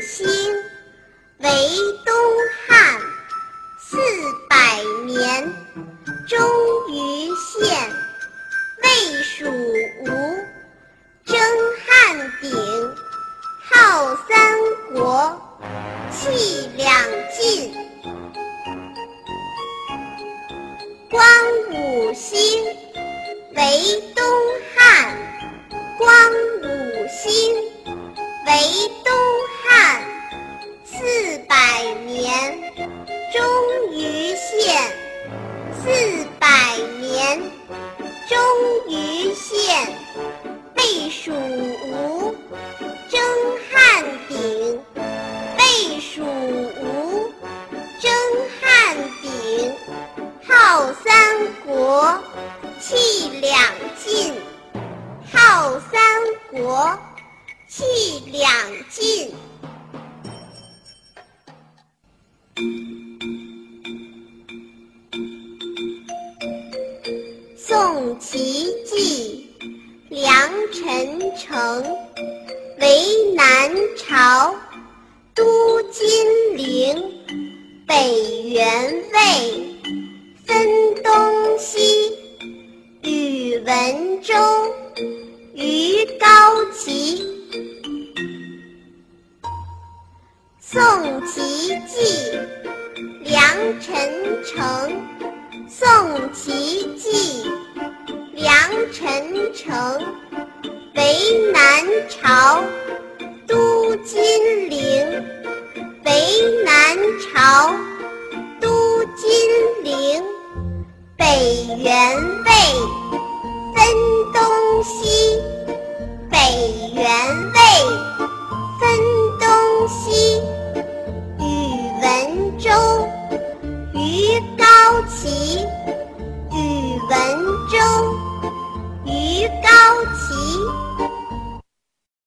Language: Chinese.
兴，为东汉。四百年，终于献。魏蜀吴，争汉鼎，号三国，气两晋。光武兴，为四百年，终于现。魏蜀吴，争汉鼎。魏蜀吴，争汉鼎，号三国，气两晋。号三国，气两晋。宋齐继，梁陈城，为南朝，都金陵，北元魏，分东西，宇文周，于高齐。宋齐继，梁陈城，宋齐继。陈诚为南朝都金陵为南朝都金陵。北元魏分东西北元魏分东西宇文周于高齐 out.